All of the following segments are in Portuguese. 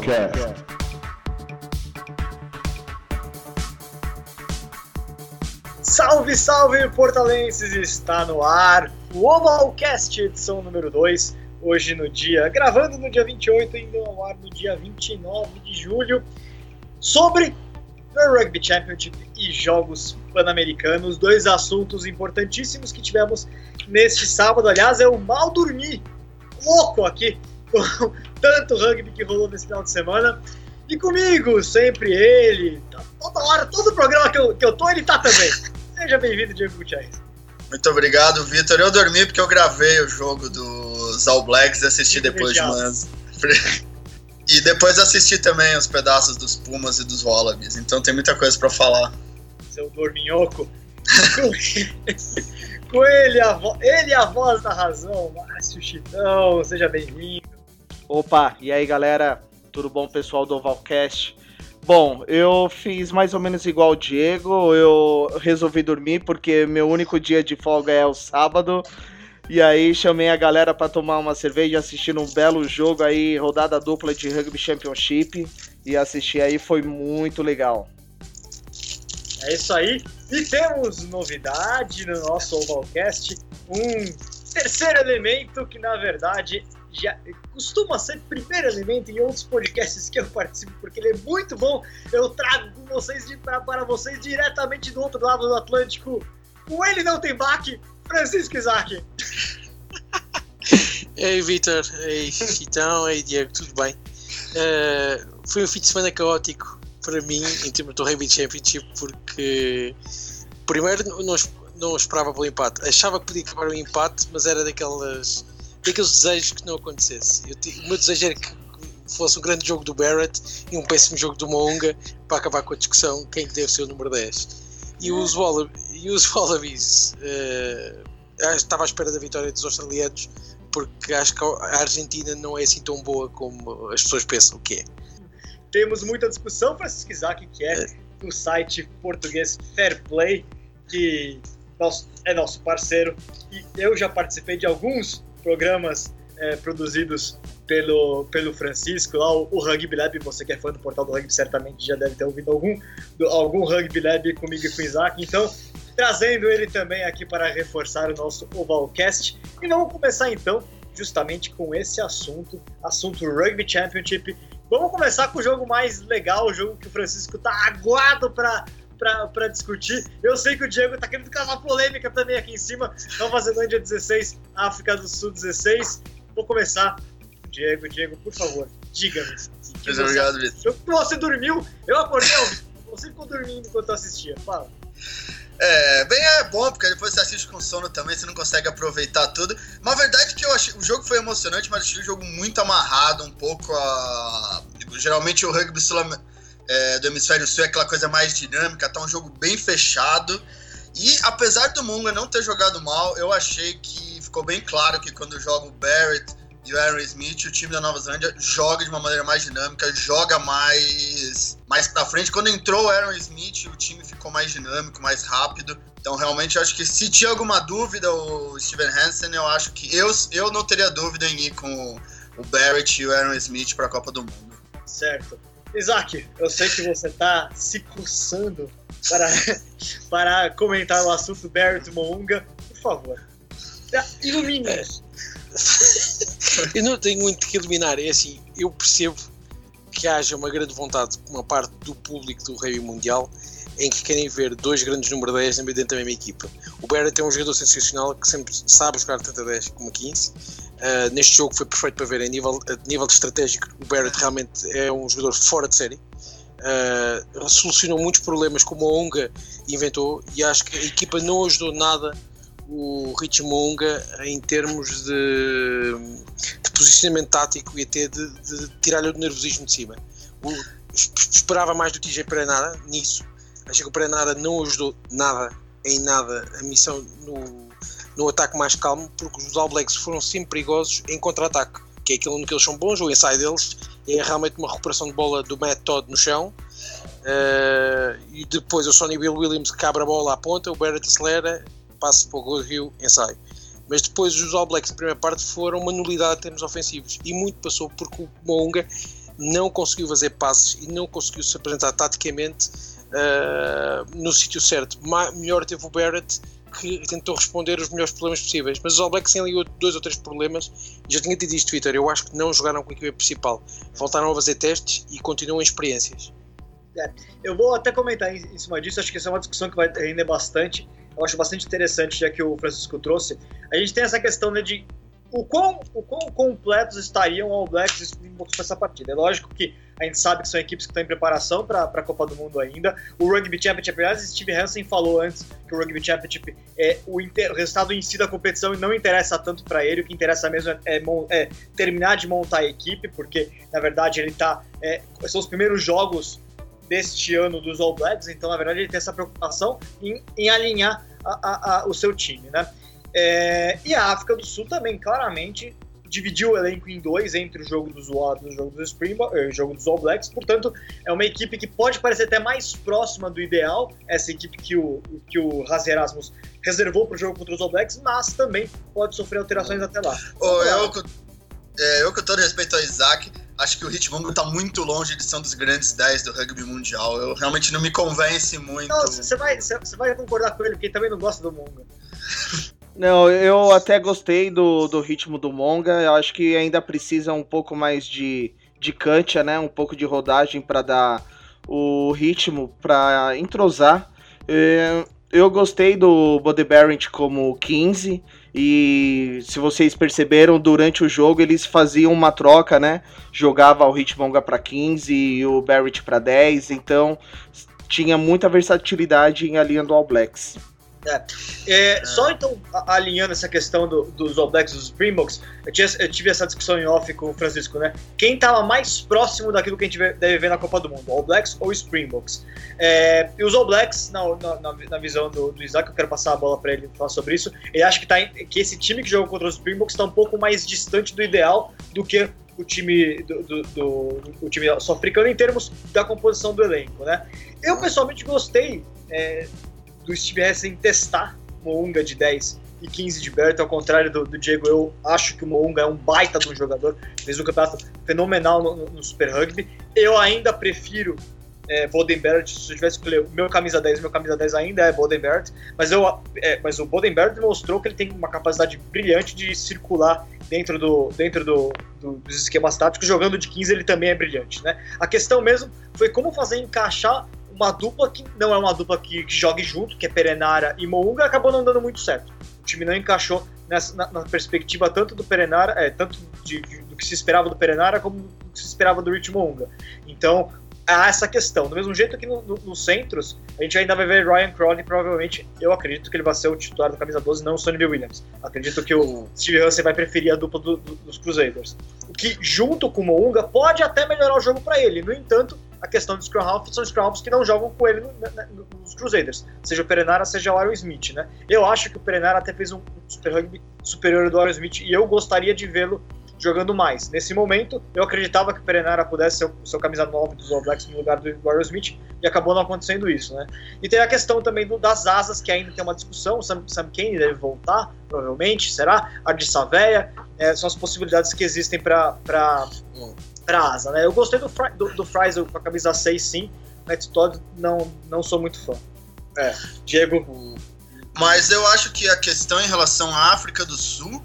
Ovalcast. Salve, salve, portalenses! Está no ar o Ovalcast, edição número 2. Hoje no dia, gravando no dia 28, indo ao ar no dia 29 de julho, sobre o Rugby Championship e Jogos Pan-Americanos, dois assuntos importantíssimos que tivemos neste sábado. Aliás, eu mal dormi, louco aqui, tanto rugby que rolou nesse final de semana. E comigo, sempre ele, tá toda hora, todo programa que eu, que eu tô, ele tá também. Seja bem-vindo, Diego Gutierrez. Muito obrigado, Vitor. Eu dormi porque eu gravei o jogo dos All Blacks e assisti depois de manhã. E depois assisti também os pedaços dos Pumas e dos Wallabies, então tem muita coisa para falar. Seu dorminhoco. Com ele a, ele a voz da razão, Márcio Chitão, seja bem-vindo. Opa, e aí galera, tudo bom pessoal do Ovalcast? Bom, eu fiz mais ou menos igual o Diego, eu resolvi dormir porque meu único dia de folga é o sábado. E aí chamei a galera para tomar uma cerveja, assistir um belo jogo aí, rodada dupla de Rugby Championship. E assistir aí foi muito legal. É isso aí. E temos novidade no nosso Ovalcast, um terceiro elemento que na verdade já costuma ser primeiro elemento em outros podcasts que eu participo, porque ele é muito bom. Eu trago vocês de, pra, para vocês diretamente do outro lado do Atlântico. O Ele Não Tem Baque, Francisco Isaac. Ei Vitor, ei Chitão, ei Diego, tudo bem? Uh, foi um fim de semana caótico para mim em termos do Rugby Championship porque primeiro não, não esperava pelo empate, achava que podia acabar o empate, mas era daquelas daqueles desejos que não acontecesse. Eu, o meu desejo era que fosse um grande jogo do Barrett e um péssimo jogo do Mounga para acabar com a discussão quem deve ser o número 10. E os, Wallab e os Wallabies uh, estava à espera da vitória dos australianos porque acho que a Argentina não é assim tão boa como as pessoas pensam que é. Temos muita discussão, Francisco Isaac, que é, é. do site português Fair Play, que é nosso parceiro, e eu já participei de alguns programas é, produzidos pelo, pelo Francisco, lá o, o, Rugby Lab, você que é fã do portal do Rugby certamente já deve ter ouvido algum, do, algum Rugby Lab comigo e com o Isaac, então trazendo ele também aqui para reforçar o nosso Ovalcast. E vamos começar então justamente com esse assunto, assunto Rugby Championship. Vamos começar com o jogo mais legal, o jogo que o Francisco tá aguado para para discutir. Eu sei que o Diego tá querendo causar polêmica também aqui em cima. Nova Zelândia 16, África do Sul 16. Vou começar. Diego, Diego, por favor, diga-me. Muito obrigado, Vitor. Você dormiu? Eu acordei, você ficou dormindo enquanto eu assistia. Fala. É, bem é bom, porque depois você assiste com sono também, você não consegue aproveitar tudo. Mas a verdade é que eu achei, o jogo foi emocionante, mas achei o jogo muito amarrado, um pouco a. Geralmente o rugby sul é, do hemisfério sul é aquela coisa mais dinâmica, tá um jogo bem fechado. E apesar do Munga não ter jogado mal, eu achei que ficou bem claro que quando joga o Barrett e o Aaron Smith, o time da Nova Zelândia joga de uma maneira mais dinâmica, joga mais mais para frente. Quando entrou o Aaron Smith, o time ficou mais dinâmico, mais rápido. Então, realmente, eu acho que se tinha alguma dúvida, o Steven Hansen, eu acho que eu, eu não teria dúvida em ir com o Barrett e o Aaron Smith para a Copa do Mundo. Certo. Isaac, eu sei que você está se coçando para, para comentar o assunto Barrett Mounga. Por favor, ilumine-nos. eu não tenho muito que iluminar. É assim, eu percebo que haja uma grande vontade por uma parte do público do Rei Mundial em que querem ver dois grandes número 10 dentro da mesma equipa. O Barrett é um jogador sensacional que sempre sabe jogar tanto a 10 como a 15. Uh, neste jogo foi perfeito para ver, a nível, a nível estratégico, o Barrett realmente é um jogador fora de série. Uh, solucionou muitos problemas como a Onga inventou e acho que a equipa não ajudou nada o Rich Monga em termos de, de, posicionamento tático e até de, de tirar-lhe o nervosismo de cima. O, esperava mais do TJ Perenara nisso. Achei que o Perenara não ajudou nada, em nada, a missão no, no ataque mais calmo, porque os All Blacks foram sempre perigosos em contra-ataque, que é aquilo no que eles são bons, o ensaio deles é realmente uma recuperação de bola do Matt Todd no chão. Uh, e depois o Sonny Bill Williams que abre a bola à ponta, o Barrett acelera passa para o Goodhill, ensaio. Mas depois os All Blacks na primeira parte foram uma nulidade em termos ofensivos e muito passou porque o Mounga não conseguiu fazer passes e não conseguiu se apresentar taticamente uh, no sítio certo. Ma melhor teve o Barrett que tentou responder os melhores problemas possíveis. Mas os All Blacks têm ali dois ou três problemas. Já tinha dito isto, Twitter. Eu acho que não jogaram com a equipe principal. Voltaram a fazer testes e continuam em experiências. É, eu vou até comentar em, em cima disso. Acho que essa é uma discussão que vai render bastante eu acho bastante interessante, já que o Francisco trouxe. A gente tem essa questão né, de o quão, o quão completos estariam All Blacks e Springboks nessa partida. É lógico que a gente sabe que são equipes que estão em preparação para a Copa do Mundo ainda. O Rugby Championship, aliás, Steve Hansen falou antes que o Rugby Championship é o, inter, o resultado em si da competição e não interessa tanto para ele. O que interessa mesmo é, é, é, terminar de montar a equipe, porque na verdade ele tá. É, são os primeiros jogos deste ano dos All Blacks, então na verdade ele tem essa preocupação em, em alinhar a, a, a, o seu time, né? É, e a África do Sul também claramente dividiu o elenco em dois entre o jogo dos Wallabies e o jogo dos Springboks, eh, o jogo dos All Blacks. Portanto, é uma equipe que pode parecer até mais próxima do ideal, essa equipe que o que o Haas Erasmus reservou para o jogo contra os All Blacks, mas também pode sofrer alterações até lá. Oh, eu, é, eu com todo respeito ao Isaac, acho que o Hitmongo está muito longe de ser um dos grandes 10 do rugby mundial. Eu realmente não me convence muito. Não, você vai, vai concordar com ele, porque ele também não gosta do Monga. Não, eu até gostei do, do ritmo do Monga. Eu acho que ainda precisa um pouco mais de, de cancha, né? Um pouco de rodagem para dar o ritmo, para entrosar. É, eu gostei do Body Barrett como 15 e se vocês perceberam durante o jogo eles faziam uma troca, né? Jogava o Hitmonga para 15 e o Barrett para 10, então tinha muita versatilidade em alinhando All Blacks. É. É, só então, alinhando essa questão do, dos All Blacks e dos Springboks, eu, eu, tive essa discussão em off com o Francisco, né? Quem estava mais próximo daquilo que a gente deve ver na Copa do Mundo, All Blacks ou Springboks? É, e os All Blacks, na, na, na visão do, do, Isaac, eu quero passar a bola para ele falar sobre isso, ele acha que, tá, que esse time que jogou contra os Springboks está um pouco mais distante do ideal do que o time do, do, do o time sul-africano em termos da composição do elenco, né? Eu pessoalmente gostei é, do Steve Hessen testar Mounga de 10 e 15 de Berto, ao contrário do, do, Diego, eu acho que o Mounga é um baita de um jogador, fez um campeonato fenomenal no, no, Super Rugby. Eu ainda prefiro é, Bodenberg, se eu tivesse escolher o meu camisa 10, meu camisa 10 ainda é Bodenberg, mas, eu, é, mas o Bodenberg mostrou que ele tem uma capacidade brilhante de circular dentro, do, dentro do, do, dos esquemas táticos, jogando de 15 ele também é brilhante, né? A questão mesmo foi como fazer encaixar uma dupla que não é uma dupla que, que jogue junto, que é Perenara e Mounga, acabou não dando muito certo. O time não encaixou nessa, na, na perspectiva tanto do Perenara, é, tanto de, de, do que se esperava do Perenara como do que se esperava do Rich Mounga. Então, há essa questão. Do mesmo jeito que no, no, nos centros, a gente ainda vai ver Ryan Crowley, provavelmente, eu acredito que ele vai ser o titular da camisa 12, não o Sonny Williams. Acredito que o Steve Hansen vai preferir a dupla do, do, dos Crusaders. O que, junto com o Mounga, pode até melhorar o jogo para ele. No entanto, a questão dos Scrum Half são Scrum Halves que não jogam com ele no, no, nos Crusaders, seja o Perenara, seja o Aaron Smith, né? Eu acho que o Perenara até fez um Super Rugby superior do Aaron Smith e eu gostaria de vê-lo jogando mais. Nesse momento, eu acreditava que o Perenara pudesse ser o seu camisa 9 dos All Blacks no lugar do Aaron Smith e acabou não acontecendo isso, né? E tem a questão também do, das asas, que ainda tem uma discussão, o Sam, Sam Kane deve voltar, provavelmente, será? A de Saveia, é, são as possibilidades que existem para pra asa, né? Eu gostei do, do, do Fries com a camisa 6, sim. Matt Todd, não, não sou muito fã. É, Diego. Mas eu acho que a questão em relação à África do Sul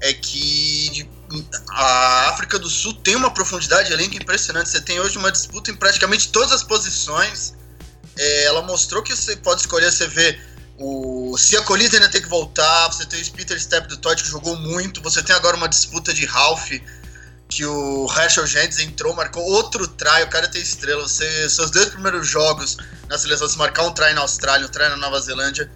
é que a África do Sul tem uma profundidade de elenco impressionante. Você tem hoje uma disputa em praticamente todas as posições. É, ela mostrou que você pode escolher, você vê o se a Colita ainda tem que voltar, você tem o Peter Step do Todd que jogou muito, você tem agora uma disputa de Ralph que o Herschel Gentes entrou, marcou outro try, o cara tem estrela. Você, seus dois primeiros jogos na seleção, se marcar um try na Austrália, um try na Nova Zelândia,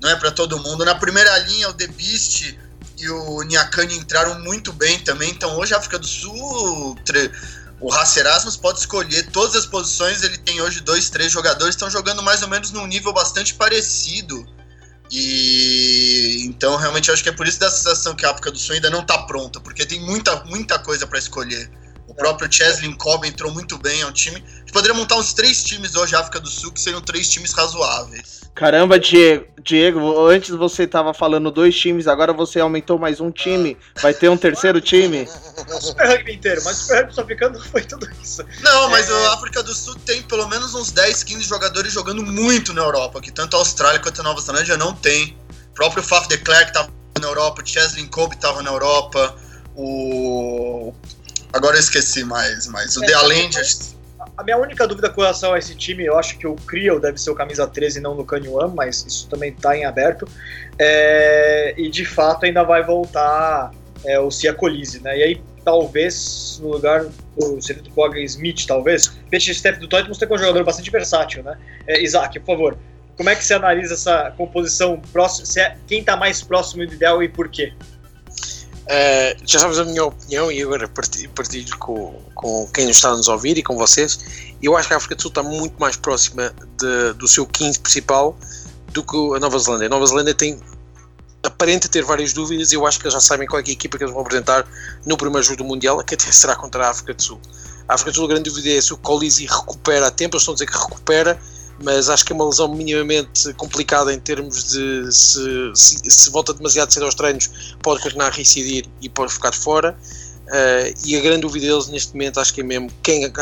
não é para todo mundo. Na primeira linha, o The Beast e o Niakani entraram muito bem também. Então hoje a África do Sul, o Racer Erasmus pode escolher todas as posições. Ele tem hoje dois, três jogadores, estão jogando mais ou menos num nível bastante parecido e então realmente eu acho que é por isso da sensação que a África do Sul ainda não está pronta, porque tem muita, muita coisa para escolher. O próprio Cheslin Cobb entrou muito bem ao time. A gente poderia montar uns três times hoje, África do Sul, que seriam três times razoáveis. Caramba, Diego, Diego, antes você tava falando dois times, agora você aumentou mais um time. Vai ter um terceiro time? O Super Rugby inteiro, mas o Super Rugby sul-africano não foi tudo isso. Não, mas é... a África do Sul tem pelo menos uns 10, 15 jogadores jogando muito na Europa, que tanto a Austrália quanto a Nova Zelândia não tem. O próprio Faf de Klerk tava na Europa, o Cheslin Kobe tava na Europa, o Agora eu esqueci mais, mas o é, The Alend. A minha única dúvida com relação a esse time, eu acho que o Creel deve ser o camisa 13 e não no One, mas isso também está em aberto. É, e de fato ainda vai voltar é, o Cia Colise, né? E aí talvez no lugar do seria do Cogan Smith, talvez. Peixe Steph do Tottenham tem um jogador bastante versátil, né? É, Isaac, por favor, como é que você analisa essa composição próxima? É, quem está mais próximo do ideal e por quê? Uh, já sabes a minha opinião e agora partilho com, com quem está a nos ouvir e com vocês. Eu acho que a África do Sul está muito mais próxima de, do seu 15 principal do que a Nova Zelândia. A Nova Zelândia tem aparenta ter várias dúvidas e eu acho que eles já sabem qual é a equipa que eles vão apresentar no primeiro jogo do Mundial, que até será contra a África do Sul. A África do Sul, a grande dúvida é se o Colisi recupera a tempo, eles estão a dizer que recupera, mas acho que é uma lesão minimamente complicada em termos de se, se, se volta demasiado cedo aos treinos, pode continuar a reincidir e pode ficar fora. Uh, e a grande dúvida deles neste momento acho que é mesmo quem, uh,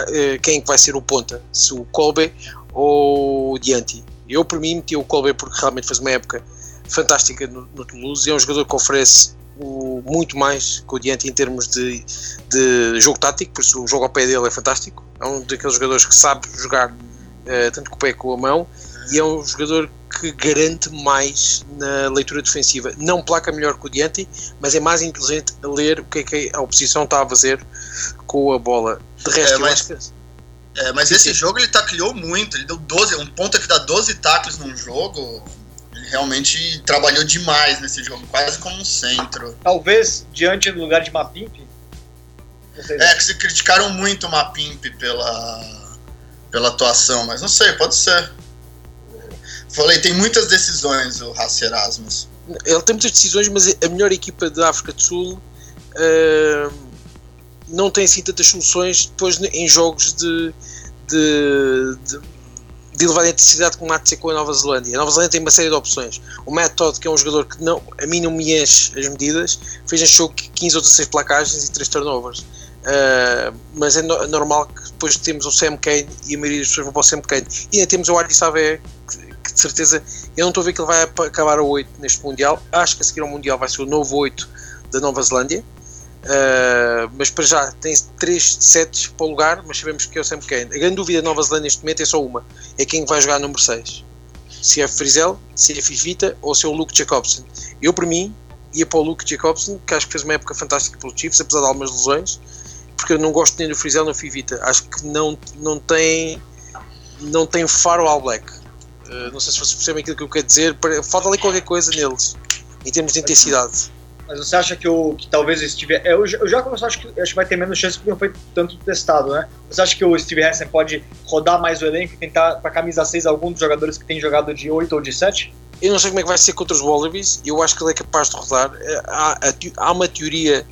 quem vai ser o ponta, se o Colbe ou o Dianti. Eu, por mim, meti o Colbe porque realmente fez uma época fantástica no, no Toulouse é um jogador que oferece o, muito mais que o Dianti em termos de, de jogo tático, por isso o jogo ao pé dele é fantástico. É um daqueles jogadores que sabe jogar uh, tanto com o pé como com a mão, e é um jogador que garante mais na leitura defensiva. Não placa melhor que o Diante, mas é mais inteligente a ler o que é que a oposição está a fazer com a bola. De resto, é, mas, que... é, mas esse sim. jogo ele tacleou muito, ele deu 12, um ponto que dá 12 tacles num jogo. Ele realmente trabalhou demais nesse jogo, quase como um centro. Talvez diante do lugar de Mapimp. É, que se criticaram muito o Mapimp pela pela atuação, mas não sei, pode ser. Falei, tem muitas decisões o Raci Erasmus. Ele tem muitas decisões, mas a melhor equipa da África do Sul uh, não tem assim tantas soluções depois em jogos de, de, de, de elevada intensidade como há com a Nova Zelândia. A Nova Zelândia tem uma série de opções. O Matt Todd, que é um jogador que não, a mim não me enche as medidas, fez neste jogo 15 ou 16 placagens e 3 turnovers. Uh, mas é, no, normal que depois temos o Sam Kane e a maioria das pessoas vão para o Sam Kane. E ainda temos o Ardi Savé que, que, de certeza eu não estou a ver que ele vai acabar a 8 neste Mundial. Acho que a seguir ao Mundial vai ser o novo 8 da Nova Zelândia. Uh, mas para já tem 3 sets para o lugar mas sabemos que é o Sam Kane. A grande dúvida da Nova Zelândia neste momento é só uma é quem vai jogar número 6 se é Frizel, se é Fifita ou se é o Luke Jacobson eu por mim ia para o Luke Jacobson que acho que fez uma época fantástica pelos Chiefs apesar de algumas lesões porque eu não gosto nem do Frizel nem do Fivita. Acho que não, não tem não tem faro All Black. Uh, não sei se vocês percebem aquilo que eu quero dizer. Falta ali qualquer coisa neles, em termos de intensidade. Mas você acha que, o, que talvez o Steve. Eu, eu já começo, acho que, acho que vai ter menos chance porque não foi tanto testado, né? Você acha que o Steve Hansen pode rodar mais o elenco e tentar para camisa 6 algum dos jogadores que tem jogado de 8 ou de 7? Eu não sei como é que vai ser contra os Wallabies. Eu acho que ele é capaz de rodar. Eh, há, há uma teoria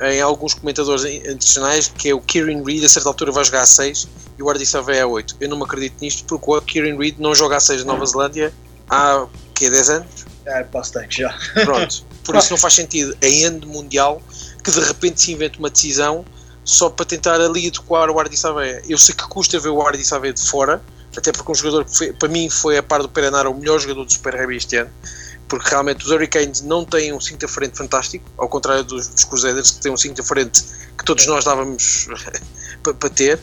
em alguns comentadores internacionais que é o Kieran Reid a certa altura vai jogar a 6 e o Ardi Savé a 8. Eu não me acredito nisto porque o Kieran Reid não joga a 6 na Nova Zelândia há que 10 anos? É, bastante já. Pronto, por isso não faz sentido em ano mundial que de repente se invente uma decisão só para tentar ali adequar o Ardi. Eu sei que custa ver o Ardi de fora, até porque um jogador que foi, para mim foi a par do Perenar o melhor jogador do Super Rugby este ano porque realmente os Hurricanes não têm um 5 de frente fantástico, ao contrário dos, dos Crusaders, que têm um 5 de frente que todos nós dávamos para ter,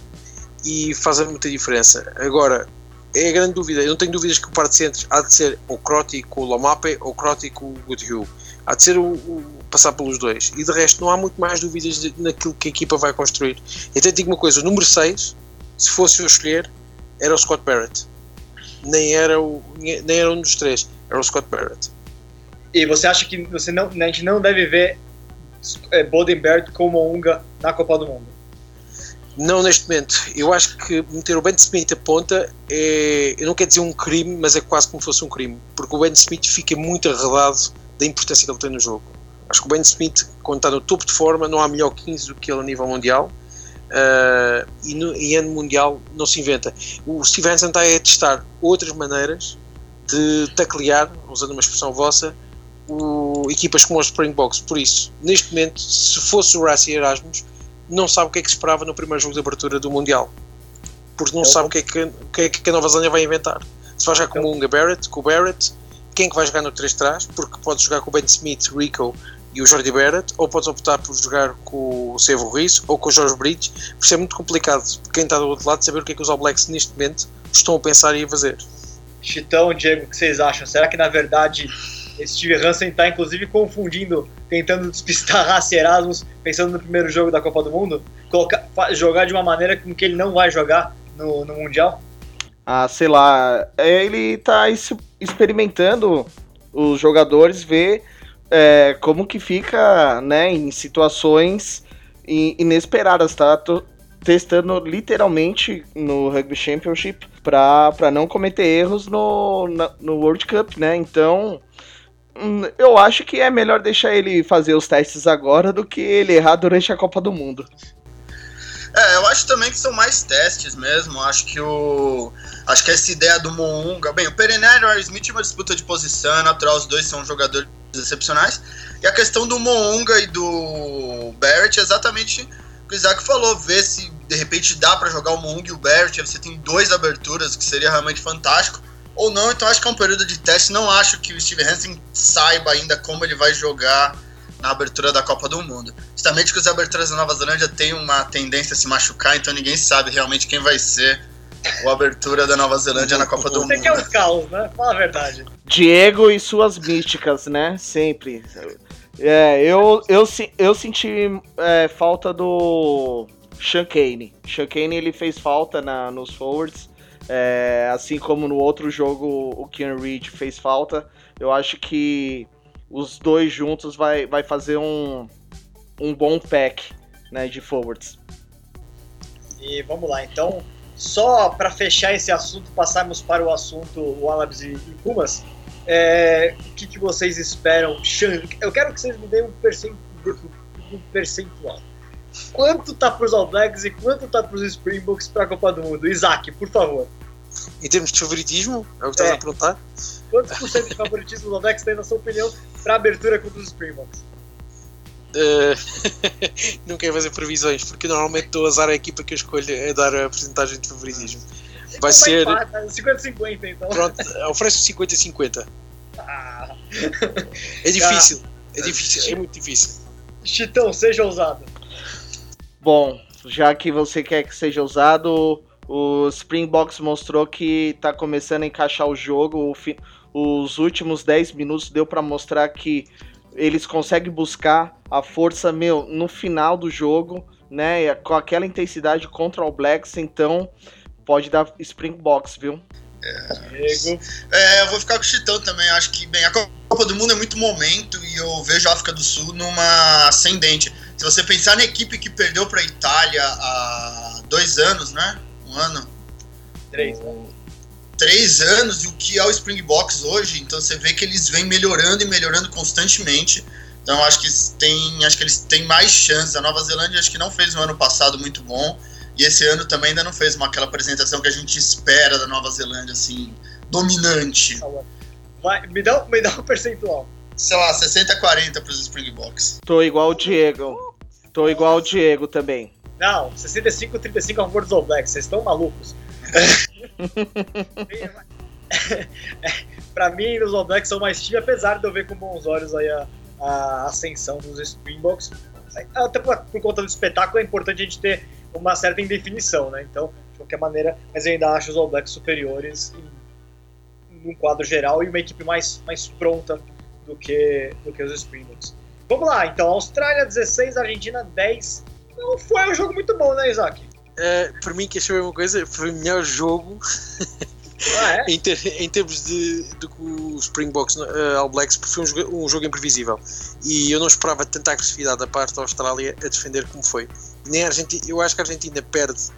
e fazem muita diferença. Agora, é a grande dúvida, eu não tenho dúvidas que o par de centros há de ser o Crotty com o Lomape ou Crotty com o Goodhue. Há de ser o, o, passar pelos dois. E de resto, não há muito mais dúvidas de, naquilo que a equipa vai construir. Então, digo uma coisa: o número 6, se fosse eu escolher, era o Scott Barrett. Nem era, o, nem era um dos três, era o Scott Barrett. E você acha que você não, a gente não deve ver é, Bodenberg como Unga na Copa do Mundo? Não neste momento. Eu acho que meter o Ben Smith a ponta é, eu não quero dizer um crime, mas é quase como se fosse um crime, porque o Ben Smith fica muito arredado da importância que ele tem no jogo. Acho que o Ben Smith, quando está no topo de forma, não há melhor 15 do que ele a nível mundial. Uh, e, no, em ano mundial não se inventa. O Steve Hansen está a testar outras maneiras de taclear, usando uma expressão vossa, o, equipas como os Springboks. Por isso, neste momento, se fosse o Rassi Erasmus, não sabe o que é que esperava no primeiro jogo de abertura do Mundial. Porque não é sabe o que, é que, que, é que a Nova Zelândia vai inventar. Se vai jogar com o Munga Barrett, com o Barrett, quem é que vai jogar no 3 trás? Porque pode jogar com o Ben Smith, Rico e o Jordi Barrett, ou podes optar por jogar com o Sevo Ruiz ou com o Jorge Bridge, por isso é muito complicado quem está do outro lado saber o que é que os All Blacks neste momento estão a pensar e a fazer. Chitão, Diego, o que vocês acham? Será que na verdade Steve Hansen está inclusive confundindo, tentando despistar Rassi Erasmus, pensando no primeiro jogo da Copa do Mundo? Colocar, jogar de uma maneira com que ele não vai jogar no, no Mundial? Ah, sei lá. É, ele está experimentando os jogadores, ver é, como que fica, né, em situações inesperadas, tá? Tô testando literalmente no Rugby Championship para não cometer erros no, na, no World Cup, né? Então, eu acho que é melhor deixar ele fazer os testes agora do que ele errar durante a Copa do Mundo. É, eu acho também que são mais testes mesmo. Acho que o. Acho que essa ideia do Mounga. Bem, o Pereneiro e o Smith uma disputa de posição, é natural, os dois são jogadores excepcionais. E a questão do Moonga e do Barrett é exatamente o que o Isaac falou, ver se de repente dá para jogar o Moonga e o Barrett, você tem duas aberturas, que seria realmente fantástico. Ou não, então acho que é um período de teste. Não acho que o Steve Hansen saiba ainda como ele vai jogar na abertura da Copa do Mundo. Justamente que as aberturas da Nova Zelândia têm uma tendência a se machucar, então ninguém sabe realmente quem vai ser o abertura da Nova Zelândia na Copa do Mundo. Você quer o caos, né? Fala a verdade. Diego e suas místicas, né? Sempre. É, eu, eu, eu senti é, falta do Sean Kane. Sean Kane ele fez falta na, nos forwards. É, assim como no outro jogo o Ken Reed fez falta. Eu acho que os dois juntos vai, vai fazer um, um bom pack né, de forwards. E vamos lá, então só para fechar esse assunto, passarmos para o assunto Wallabies e, e Pumas, é, o que, que, vocês esperam? Eu quero que vocês me deem um percentual. Quanto tá para os All Blacks e quanto tá para os Springboks para a Copa do Mundo? Isaac, por favor. Em termos de favoritismo, é o que estás é. a perguntar? Quantos por cento de favoritismo All Blacks tem, na sua opinião, para a abertura contra os Springboks? Uh, não quero fazer previsões, porque normalmente estou a azar a equipa que eu escolho a dar a porcentagem de favoritismo. Vai ser. 50-50 então. Pronto, ofereço 50-50. Ah. É difícil, é difícil, é muito difícil. Chitão, seja ousado. Bom, já que você quer que seja ousado, o Springboks mostrou que está começando a encaixar o jogo. O os últimos 10 minutos deu para mostrar que eles conseguem buscar a força, meu, no final do jogo, né? Com aquela intensidade contra o Blacks, então pode dar Springboks, viu? É, é, eu vou ficar com o Chitão também. Acho que, bem, a Copa do Mundo é muito momento e eu vejo a África do Sul numa ascendente. Se você pensar na equipe que perdeu para a Itália há dois anos, né? Um ano. Três. Um, três anos e o que é o Springboks hoje. Então você vê que eles vêm melhorando e melhorando constantemente. Então acho que tem, acho que eles têm mais chances. A Nova Zelândia acho que não fez um ano passado muito bom e esse ano também ainda não fez uma aquela apresentação que a gente espera da Nova Zelândia assim dominante. Vai, me dá, me dá um percentual. Sei lá, 60 40 para os Springboks. Tô igual o Diego. Tô igual o Diego também. Não, 65 35 a favor dos All Blacks. Vocês estão malucos. para mim, os All Blacks são mais time, apesar de eu ver com bons olhos aí a, a ascensão dos Springboks. Até por, por, conta do espetáculo é importante a gente ter uma certa indefinição, né? Então, de qualquer maneira, mas eu ainda acho os All Blacks superiores em, num quadro geral e uma equipe mais, mais pronta do que, do que os Springboks. Vamos lá, então, Austrália 16, Argentina 10. Não foi um jogo muito bom, né, Isaac? Uh, para mim, que achei a mesma coisa, foi o melhor jogo ah, é? em, ter, em, termos de, de o Springboks uh, All Blacks, porque foi um jogo, um jogo, imprevisível e eu não esperava tanta agressividade da parte da Austrália a defender como foi. Nem a Argentina, eu acho que a Argentina perde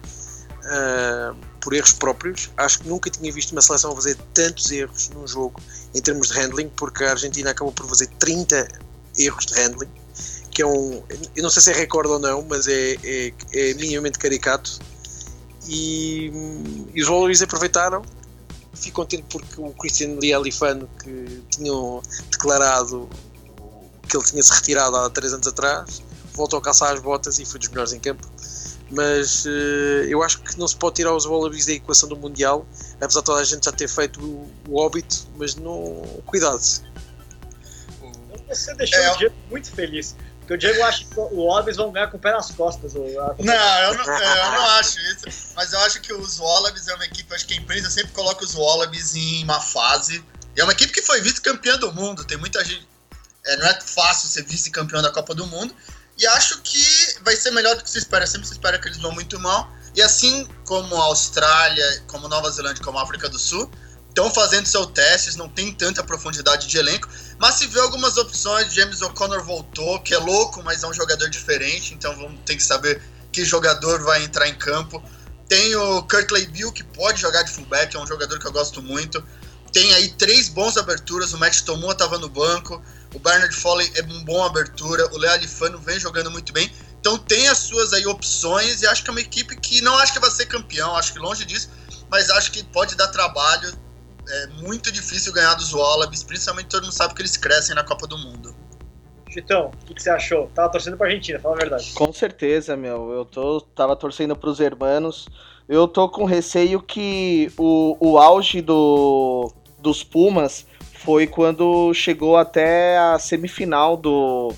uh, por erros próprios. Acho que nunca tinha visto uma seleção fazer tantos erros num jogo em termos de handling, porque a Argentina acabou por fazer 30 erros de handling que é um. Eu não sei se é recorde ou não, mas é, é, é minimamente caricato. E, e os Wallabies aproveitaram. Fico contente porque o Christian Lee Alifano, que tinham declarado que ele tinha se retirado há 3 anos atrás, voltou a calçar as botas e foi dos melhores em campo. Mas uh, eu acho que não se pode tirar os Wallabies da equação do Mundial, apesar de toda a gente já ter feito o, o Hobbit, mas não. Cuidado. Você deixou é, o Diego muito feliz. Porque o Diego acha que o Wallabies vão ganhar com o pé nas costas. Não, eu não, eu não acho isso. Mas eu acho que os Wallabies é uma equipe, acho que a empresa sempre coloca os Wallabies em uma fase. E é uma equipe que foi vice-campeã do mundo. Tem muita gente. É, não é fácil ser vice-campeão da Copa do Mundo. E acho que vai ser melhor do que se espera. Sempre se espera que eles vão muito mal. E assim como a Austrália, como Nova Zelândia, como a África do Sul, estão fazendo seus testes, não tem tanta profundidade de elenco, mas se vê algumas opções, James O'Connor voltou, que é louco, mas é um jogador diferente, então vamos ter que saber que jogador vai entrar em campo. Tem o Kirkley Bill, que pode jogar de fullback, é um jogador que eu gosto muito. Tem aí três bons aberturas, o Matt Tomoa estava no banco, o Bernard Foley é um bom abertura, o Leo Alifano vem jogando muito bem. Então tem as suas aí opções e acho que é uma equipe que não acho que vai ser campeão, acho que longe disso, mas acho que pode dar trabalho é muito difícil ganhar dos Wallabies, principalmente todo mundo sabe que eles crescem na Copa do Mundo. Chitão, o que, que, você achou? Tava torcendo pra Argentina, fala a verdade. Com certeza, meu. Eu tô, tava torcendo pros hermanos. Eu tô com receio que o, o auge do, dos Pumas foi quando chegou até a semifinal do.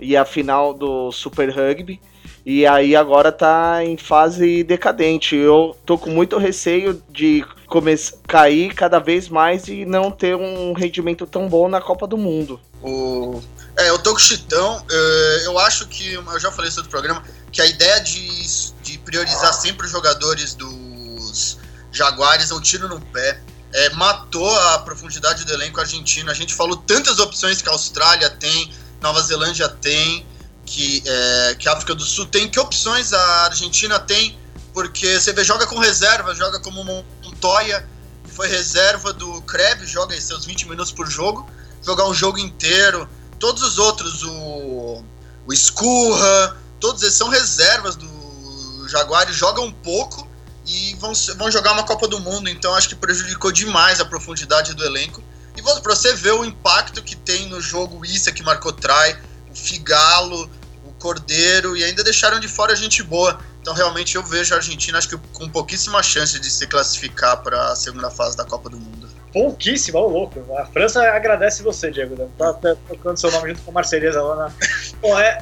e a final do Super Rugby. E aí agora tá em fase decadente. Eu tô com muito receio de começar cair cada vez mais e não ter um rendimento tão bom na Copa do Mundo. O... É, eu tô com o Chitão. É, eu acho que, eu já falei isso no programa, que a ideia de, de priorizar sempre os jogadores dos Jaguares é um tiro no pé. É, matou a profundidade do elenco argentino. A gente falou tantas opções que a Austrália tem, Nova Zelândia tem, que, é, que a África do Sul tem. Que opções a Argentina tem? Porque você vê, joga com reserva, joga como Montoya, que foi reserva do Krebs, joga seus 20 minutos por jogo, jogar um jogo inteiro. Todos os outros, o, o Escurra, todos eles são reservas do Jaguares, jogam um pouco e vão, vão jogar uma Copa do Mundo, então acho que prejudicou demais a profundidade do elenco. E para você ver o impacto que tem no jogo Issa, que marcou try, o Figalo, o Cordeiro, e ainda deixaram de fora gente boa. Então, realmente, eu vejo a Argentina, acho que com pouquíssima chance de se classificar para a segunda fase da Copa do Mundo. Pouquíssima, ô louco. A França agradece você, Diego. Né? Tá, tocando seu nome junto com a Marceleza lá na. Bom, é.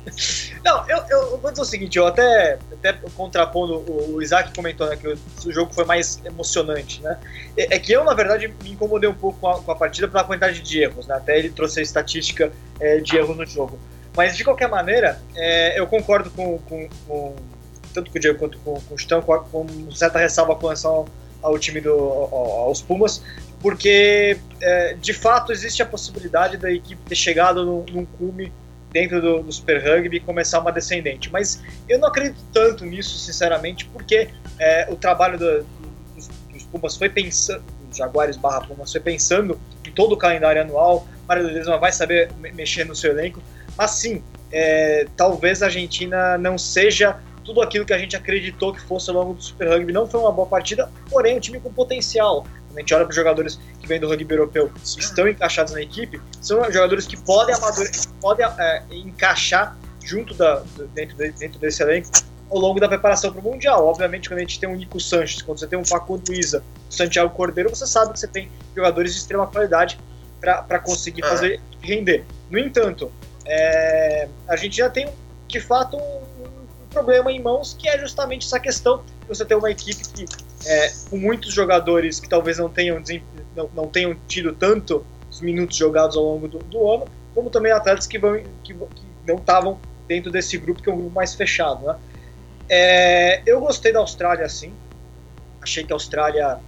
Não, eu, eu, vou dizer o seguinte, eu até, até contrapondo, o, Isaac comentou né, que o, jogo foi mais emocionante, né? É, é, que eu, na verdade, me incomodei um pouco com a, com a partida pela quantidade de erros, né? Até ele trouxe a estatística é, de erros no jogo. Mas, de qualquer maneira, é, eu concordo com, com, com, tanto com o Diego quanto com, o Stão, com, com certa ressalva com relação ao, time do, ao, aos Pumas, porque, é, de fato, existe a possibilidade da equipe ter chegado num, num cume dentro do, do, Super Rugby e começar uma descendente. Mas eu não acredito tanto nisso, sinceramente, porque é, o trabalho do, dos, dos, Pumas foi pensando, os Jaguares barra Pumas foi pensando em todo o calendário anual, Mário Ledesma vai saber mexer no seu elenco, mas sim, é, talvez a Argentina não seja tudo aquilo que a gente acreditou que fosse ao longo do Super Rugby. Não foi uma boa partida, porém um time com potencial. Quando a gente olha para os jogadores que vêm do rugby europeu e estão encaixados na equipe, são jogadores que podem, podem é, encaixar junto da, dentro, de, dentro desse elenco ao longo da preparação para o Mundial. Obviamente, quando a gente tem um Nico Sanches, quando você tem um Facundo Luiza, um Santiago Cordeiro, você sabe que você tem jogadores de extrema qualidade para conseguir é. fazer render. No entanto, é, a gente já tem, de fato, um, problema em mãos que é justamente essa questão você ter uma equipe que, é, com muitos jogadores que talvez não tenham, não, não tenham tido tanto os minutos jogados ao longo do, do ano, como também atletas que, vão, que, que não estavam dentro desse grupo, que é um grupo mais fechado. Né? É, eu gostei da Austrália, sim. Achei que a Austrália,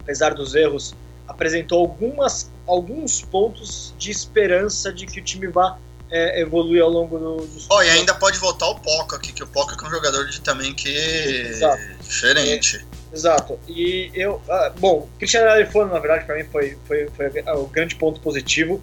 apesar dos erros, apresentou algumas, alguns pontos de esperança de que o time vá é, evoluir ao longo do, dos. Oh, e ainda pode voltar o Poca aqui, que o Poca é um jogador de também que Exato. diferente. É, exato. E eu. Ah, bom, Cristiano Alifano, na verdade, para mim foi, foi, foi o grande ponto positivo.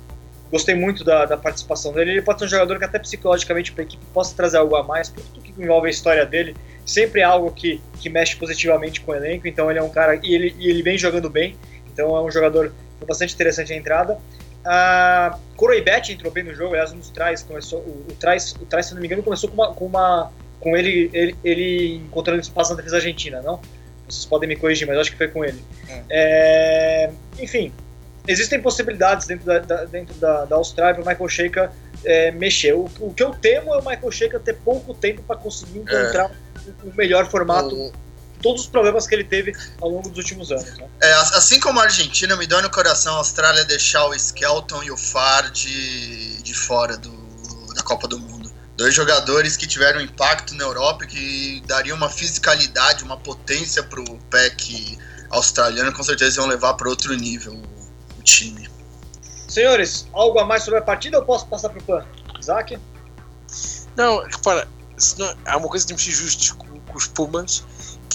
gostei muito da, da, participação dele. Ele pode ser um jogador que até psicologicamente para a equipe possa trazer algo a mais, porque tudo que envolve a história dele sempre é algo que, que mexe positivamente com o elenco. Então ele é um cara e ele, e ele vem jogando bem. Então é um jogador bastante interessante a entrada. A Coroibete entrou bem no jogo, aliás, um dos trás começou. O, o trás, o trás, se não me engano, começou com uma, com, uma, com ele, ele, ele encontrando espaço na defesa argentina, não? Vocês podem me corrigir, mas acho que foi com ele. É. É, enfim, existem possibilidades dentro da, da dentro da, da Austrália para o Michael Sheikha é, mexer. O, o, que eu temo é o Michael Sheikha ter pouco tempo para conseguir encontrar o, o melhor formato. O... Todos os problemas que ele teve ao longo dos últimos anos. Né? É, assim como a Argentina, me dói no coração a Austrália deixar o Skelton e o Far de, de fora do, da Copa do Mundo. Dois jogadores que tiveram impacto na Europa e que dariam uma fisicalidade, uma potência para o PEC australiano, com certeza iam levar para outro nível time. Senhores, algo a mais sobre a partida ou posso passar para o PAN? Isaac? Não, repara, não, há uma coisa que temos que ser justos com, com, os Pumas,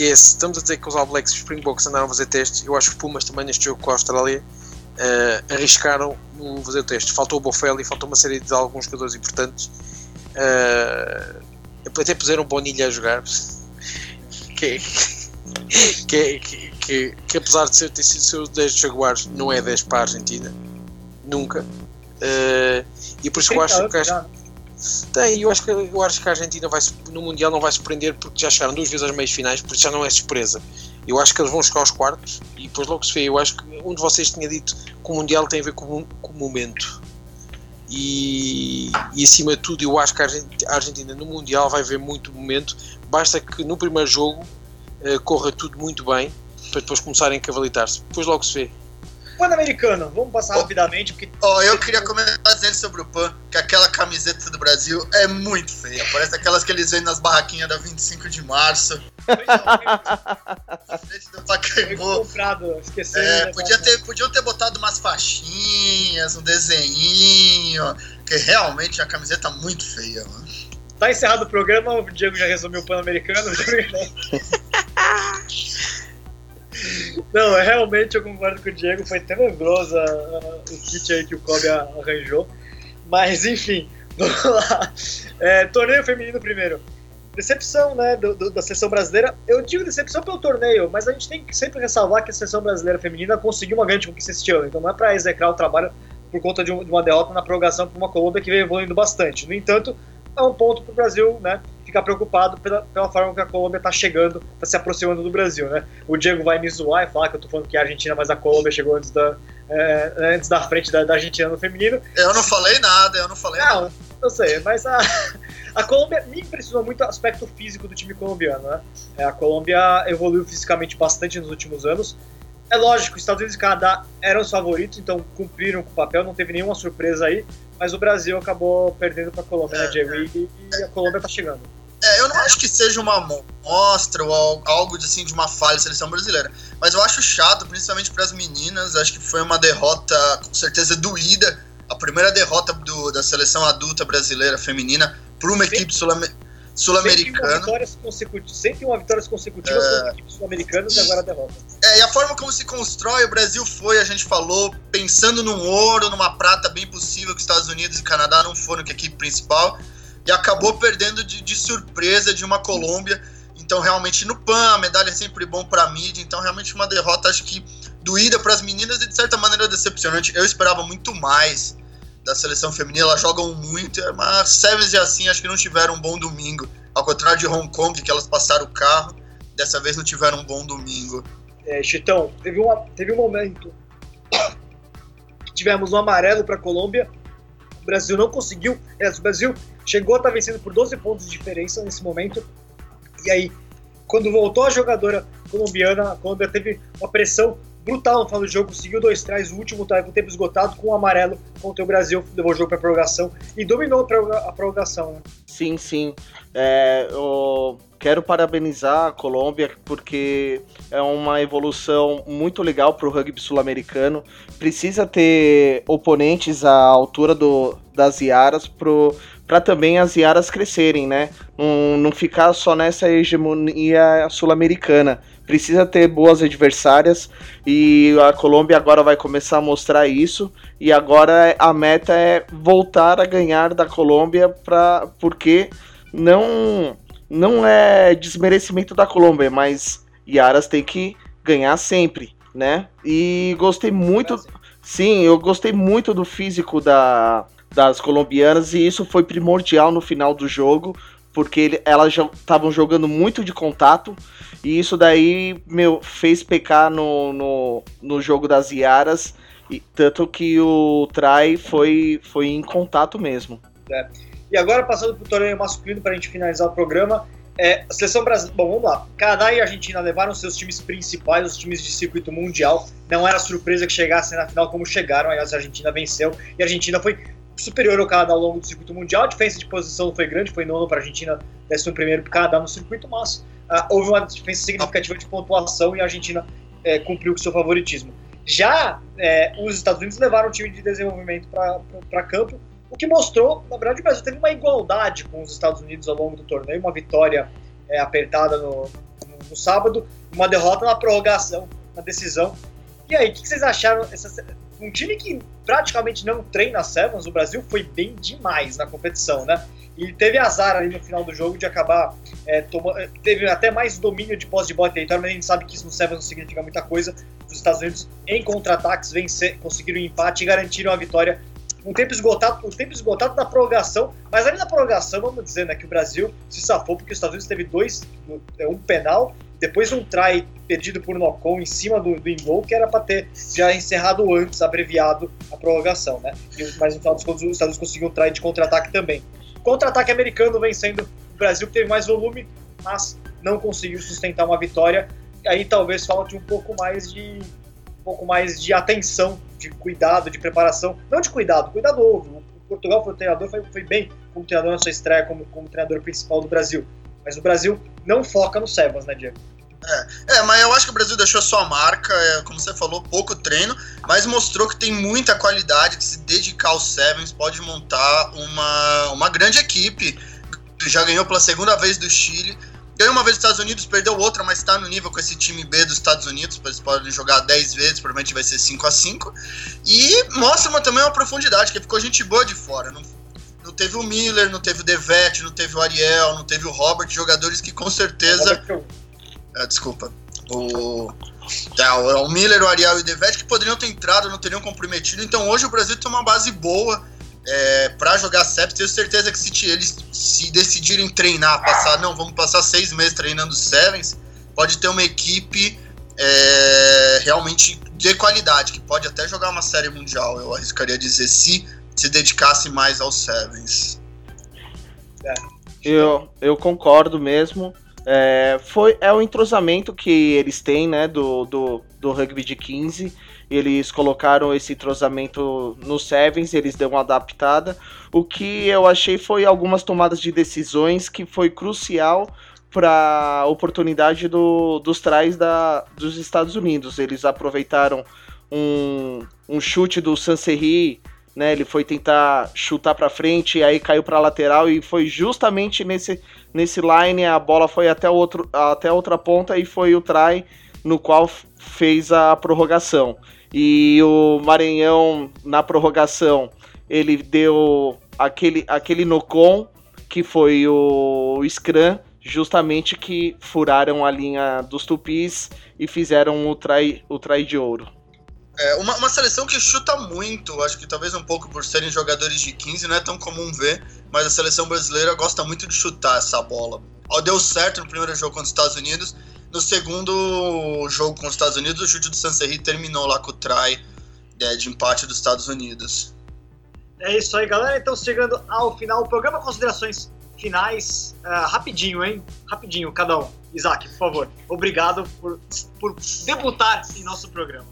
que é se estamos a dizer que os All Blacks e os Springboks andaram a fazer testes, eu acho que os Pumas também neste jogo com a Austrália uh, arriscaram no fazer o teste. Faltou o Boffelli, faltou uma série de alguns jogadores importantes. Uh, até puseram Bonilha a jogar. que, que, que, que, que apesar de ser, ter sido seu 10 Jaguares, não é 10 para a Argentina. Nunca. Uh, e por isso eu acho que. Acho, tem, eu acho que eu acho que a Argentina vai no Mundial não vai se prender porque já chegaram duas vezes às meias finais, por isso já não é surpresa. Eu acho que eles vão chegar aos quartos e depois logo se vê. Eu acho que um de vocês tinha dito que o Mundial tem a ver com, com o momento. E, e, acima de tudo, eu acho que a Argentina no Mundial vai ver muito momento. Basta que no primeiro jogo uh, corra tudo muito bem para depois começarem a cavalitar-se. Depois logo se vê. Pan-Americano, vamos passar oh, rapidamente. Porque... Oh, eu queria comentar dizendo sobre o Pan, que aquela camiseta do Brasil é muito feia. Parece aquelas que eles vendem nas barraquinhas da 25 de março. comprado, esqueci. É, podia ter, podiam ter botado umas faixinhas, um desenho, que realmente a camiseta é muito feia, mano. Tá encerrado o programa, o Diego já resumiu o Pan-Americano. Não, é, realmente eu concordo com o Diego, foi tenebroso o kit aí que o Kobe arranjou. Mas enfim, vamos lá. É, torneio feminino primeiro. Decepção, né, do, do, da seleção brasileira. Eu digo decepção pelo torneio, mas a gente tem que sempre ressalvar que a seleção brasileira feminina conseguiu uma grande conquista este ano. Então não é para execrar o trabalho por conta de, um, de uma derrota na prorrogação para uma Colômbia que vem evoluindo bastante. No entanto, é um ponto para o Brasil, né, ficar preocupado pela, pela forma que a Colômbia está chegando, está se aproximando do Brasil, né? O Diego vai me zoar e falar que eu estou falando que a Argentina, mas a Colômbia chegou antes da, é, antes da frente da, da, Argentina no feminino. Eu não falei nada, eu não falei não, nada. Não sei, mas a, a Colômbia me impressionou muito o aspecto físico do time colombiano, né? É, a Colômbia evoluiu fisicamente bastante nos últimos anos. É lógico, os Estados Unidos e Canadá eram os favoritos, então cumpriram com o papel, não teve nenhuma surpresa aí, mas o Brasil acabou perdendo para a Colômbia, né, é, né, Diego? E, e a Colômbia está chegando. É, acho que seja uma mostra ou algo assim de uma falha da seleção brasileira. Mas eu acho chato, principalmente para as meninas. Acho que foi uma derrota com certeza doída. A primeira derrota do, da seleção adulta brasileira feminina para uma equipe sul-americana. Sempre uma vitória consecutiva é... para equipes sul-americanas e, e agora a derrota. É, e a forma como se constrói, o Brasil foi, a gente falou, pensando num ouro, numa prata bem possível, que os Estados Unidos e Canadá não foram que a equipe principal acabou perdendo de, de surpresa de uma Colômbia. Então, realmente, no PAN, a medalha é sempre bom para mídia. Então, realmente, uma derrota, acho que doída para as meninas e, de certa maneira, decepcionante. Eu esperava muito mais da seleção feminina. Elas jogam muito, mas Sevens e assim, acho que não tiveram um bom domingo. Ao contrário de Hong Kong, que elas passaram o carro, dessa vez não tiveram um bom domingo. É, Chitão, teve, uma, teve um momento que tivemos um amarelo para a Colômbia. O Brasil não conseguiu. É, o Brasil chegou a estar tá vencendo por 12 pontos de diferença nesse momento. E aí, quando voltou a jogadora colombiana, a Colômbia teve uma pressão brutal no final do jogo, conseguiu dois trás, o último tá com o tempo esgotado, com o amarelo contra o Brasil, levou o jogo para prorrogação e dominou a prorrogação. Né? Sim, sim. É, eu quero parabenizar a Colômbia porque é uma evolução muito legal para o rugby sul-americano. Precisa ter oponentes à altura do, das Iaras pro para também as Iaras crescerem, né? Não, não ficar só nessa hegemonia sul-americana. Precisa ter boas adversárias e a Colômbia agora vai começar a mostrar isso. E agora a meta é voltar a ganhar da Colômbia, pra, porque não, não é desmerecimento da Colômbia, mas Iaras tem que ganhar sempre, né? E gostei muito. Sim, eu gostei muito do físico da, das colombianas e isso foi primordial no final do jogo, porque ele, elas estavam jogando muito de contato e isso daí meu, fez pecar no, no, no jogo das Iaras, e, tanto que o try foi, foi em contato mesmo. É. E agora passando para o torneio masculino para a gente finalizar o programa, é, a seleção brasileira. Bom, vamos lá. Canadá e Argentina levaram seus times principais, os times de circuito mundial. Não era surpresa que chegassem na final como chegaram. Aliás, a Argentina venceu e a Argentina foi superior ao Canadá ao longo do circuito mundial. A diferença de posição foi grande, foi nono para a Argentina, décimo primeiro para o Canadá no circuito, mas uh, houve uma diferença significativa de pontuação e a Argentina é, cumpriu com seu favoritismo. Já é, os Estados Unidos levaram o time de desenvolvimento para campo, o que mostrou, na verdade, o Brasil teve uma igualdade com os Estados Unidos ao longo do torneio, uma vitória é, apertada no, no, no, sábado, uma derrota na prorrogação, na decisão. E aí, o que, que vocês acharam? Essa, um time que praticamente não treina Sevens, o Brasil foi bem demais na competição, né? E teve azar ali no final do jogo de acabar é, tomando. É, teve até mais domínio de posse de bola território, mas a gente sabe que isso no Sevens não significa muita coisa. Os Estados Unidos, em contra-ataques, vencer, conseguiram um empate e garantiram a vitória um tempo esgotado, um tempo esgotado na prorrogação, mas ali na prorrogação, vamos dizer, né, que o Brasil se safou porque os Estados Unidos teve dois, um penal depois um try perdido por Nocon em cima do, do Ingol, que era para ter já encerrado antes, abreviado a prorrogação, né? E, mas no final dos contos, os Estados Unidos conseguiu um try de contra-ataque também. Contra-ataque americano vencendo o Brasil, que teve mais volume, mas não conseguiu sustentar uma vitória. Aí talvez falte um pouco mais de um pouco mais de atenção, de cuidado, de preparação. Não de cuidado, cuidado houve. O Portugal foi o treinador, foi, foi bem como treinador na sua estreia como, como treinador principal do Brasil. Mas o Brasil não foca no Sevens, né, Diego? É, é, mas eu acho que o Brasil deixou sua marca, é, como você falou, pouco treino, mas mostrou que tem muita qualidade, que se dedicar aos Sevens pode montar uma, uma grande equipe. Já ganhou pela segunda vez do Chile, ganhou uma vez dos Estados Unidos, perdeu outra, mas está no nível com esse time B dos Estados Unidos, eles podem jogar 10 vezes, provavelmente vai ser 5 a 5 E mostra uma, também uma profundidade, que ficou gente boa de fora. Não, não teve o Miller, não teve o Devet, não teve o Ariel, não teve o Robert, jogadores que com certeza. É, desculpa. O, é, o Miller, o Ariel e o Devet que poderiam ter entrado, não teriam comprometido. Então hoje o Brasil tem uma base boa é, para jogar Sevens. Tenho certeza que se eles se decidirem treinar, passar, não, vamos passar seis meses treinando Sevens, pode ter uma equipe é, realmente de qualidade, que pode até jogar uma série mundial, eu arriscaria dizer, se se dedicasse mais aos Sevens. É. Eu, eu concordo mesmo. É, foi, é o entrosamento que eles têm, né, do, do, do rugby de 15. Eles colocaram esse entrosamento no Sevens, eles deu uma adaptada. O que eu achei foi algumas tomadas de decisões que foi crucial para a oportunidade do, dos trás da, dos Estados Unidos. Eles aproveitaram um, um chute do Sanserri né? Ele foi tentar chutar para frente, e aí caiu para lateral e foi justamente nesse nesse line a bola foi até outro até outra ponta e foi o try no qual fez a prorrogação. E o Maranhão na prorrogação, ele deu aquele aquele nocon que foi o, scrum justamente que furaram a linha dos tupis e fizeram o try, o try de ouro. É, uma, uma, seleção que chuta muito, acho que talvez um pouco por serem jogadores de 15, não é tão comum ver, mas a seleção brasileira gosta muito de chutar essa bola. Deu certo no primeiro jogo contra os Estados Unidos, no segundo jogo contra os Estados Unidos, o chute do Sanserri terminou lá com o try é, de empate dos Estados Unidos. É isso aí, galera. Então, chegando ao final do programa, considerações finais, uh, rapidinho, hein? Rapidinho, cada um. Isaac, por favor. Obrigado por, por debutar em nosso programa.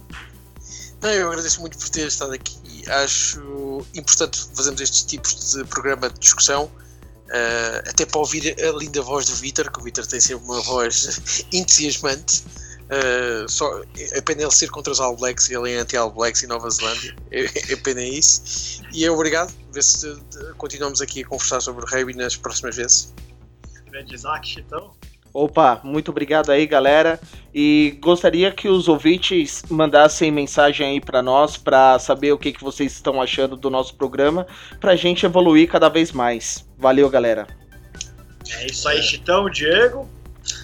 Não, eu agradeço muito por ter estado aqui. Acho importante fazermos estes tipos de programa de discussão, uh, até para ouvir a linda voz do Vitor, que o Vitor tem sempre uma voz entusiasmante. Uh, só, é pena ele ser contra os All Blacks, ele é anti-All Blacks e Nova Zelândia. É, é pena isso. E é obrigado. Ver se continuamos aqui a conversar sobre o rugby nas próximas vezes. Grande Isaac, então. Opa, muito obrigado aí, galera. E gostaria que os ouvintes mandassem mensagem aí para nós para saber o que, que vocês estão achando do nosso programa, para a gente evoluir cada vez mais. Valeu, galera. É isso aí, Chitão, Diego.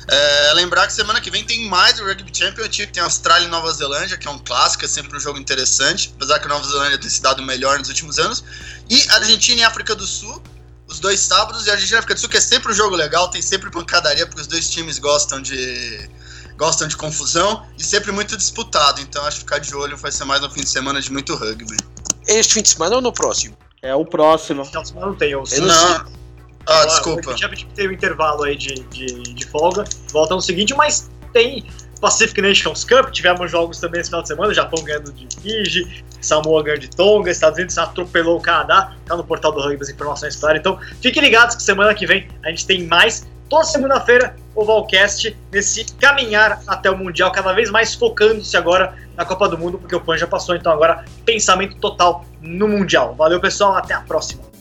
É, lembrar que semana que vem tem mais o Rugby Championship, tem Austrália e Nova Zelândia, que é um clássico, é sempre um jogo interessante, apesar que a Nova Zelândia tem se dado melhor nos últimos anos. E Argentina e África do Sul, os dois sábados, e a Argentina África do Sul, que é sempre um jogo legal, tem sempre pancadaria, porque os dois times gostam de gostam de confusão e sempre muito disputado. Então acho que ficar de olho vai ser mais um fim de semana de muito rugby. Este fim de semana ou no próximo? É o próximo. Final de semana não tem, eu não. não. Ah, desculpa. Championship teve um intervalo aí de, de, de folga, volta no seguinte, mas tem Pacific Nations Cup, tivemos jogos também esse final de semana, Japão ganhando de Fiji, Samoa ganhando de Tonga, Estados Unidos atropelou o Canadá, tá no portal do Rugby as informações claras, então fiquem ligados que semana que vem a gente tem mais, toda segunda-feira, o Valcast, nesse caminhar até o Mundial, cada vez mais focando-se agora na Copa do Mundo, porque o PAN já passou, então agora pensamento total no Mundial. Valeu pessoal, até a próxima!